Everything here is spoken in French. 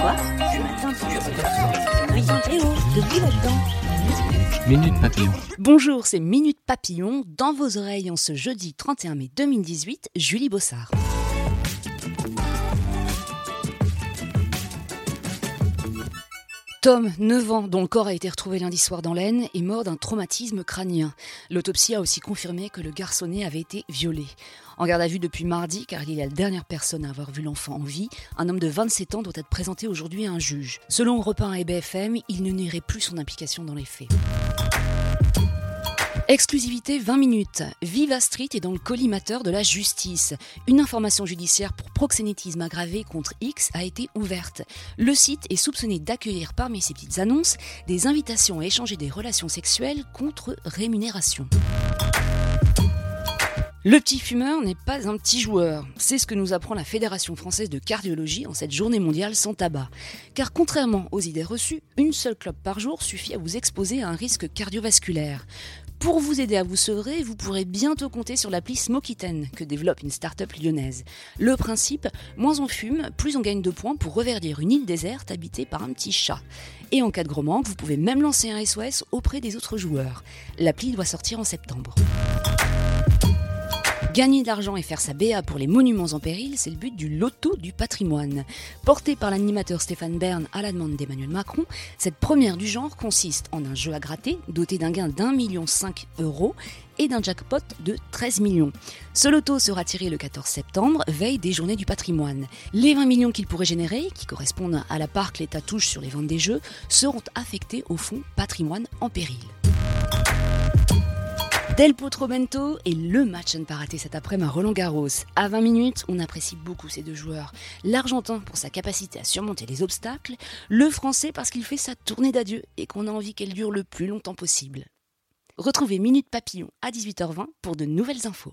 Quoi oh, là-dedans. Minute Papillon. Bonjour, c'est Minute Papillon. Dans vos oreilles, en ce jeudi 31 mai 2018, Julie Bossard. Tom, 9 ans, dont le corps a été retrouvé lundi soir dans l'Aisne, est mort d'un traumatisme crânien. L'autopsie a aussi confirmé que le garçonnet avait été violé. En garde à vue depuis mardi, car il est la dernière personne à avoir vu l'enfant en vie, un homme de 27 ans doit être présenté aujourd'hui à un juge. Selon 1 et BFM, il ne nierait plus son implication dans les faits. Exclusivité 20 minutes. Viva Street est dans le collimateur de la justice. Une information judiciaire pour proxénétisme aggravé contre X a été ouverte. Le site est soupçonné d'accueillir parmi ses petites annonces des invitations à échanger des relations sexuelles contre rémunération. Le petit fumeur n'est pas un petit joueur. C'est ce que nous apprend la Fédération française de cardiologie en cette journée mondiale sans tabac. Car contrairement aux idées reçues, une seule clope par jour suffit à vous exposer à un risque cardiovasculaire. Pour vous aider à vous sevrer, vous pourrez bientôt compter sur l'appli Smokiten que développe une start-up lyonnaise. Le principe, moins on fume, plus on gagne de points pour reverdir une île déserte habitée par un petit chat. Et en cas de gros manque, vous pouvez même lancer un SOS auprès des autres joueurs. L'appli doit sortir en septembre. Gagner de l'argent et faire sa BA pour les monuments en péril, c'est le but du loto du patrimoine. Porté par l'animateur Stéphane Bern à la demande d'Emmanuel Macron, cette première du genre consiste en un jeu à gratter doté d'un gain d'un million cinq euros et d'un jackpot de 13 millions. Ce loto sera tiré le 14 septembre, veille des journées du patrimoine. Les 20 millions qu'il pourrait générer, qui correspondent à la part que l'État touche sur les ventes des jeux, seront affectés au fonds patrimoine en péril. Del Potro Bento est le match à ne pas rater cet après-midi Roland Garros. À 20 minutes, on apprécie beaucoup ces deux joueurs. L'Argentin pour sa capacité à surmonter les obstacles, le Français parce qu'il fait sa tournée d'adieu et qu'on a envie qu'elle dure le plus longtemps possible. Retrouvez Minute Papillon à 18h20 pour de nouvelles infos.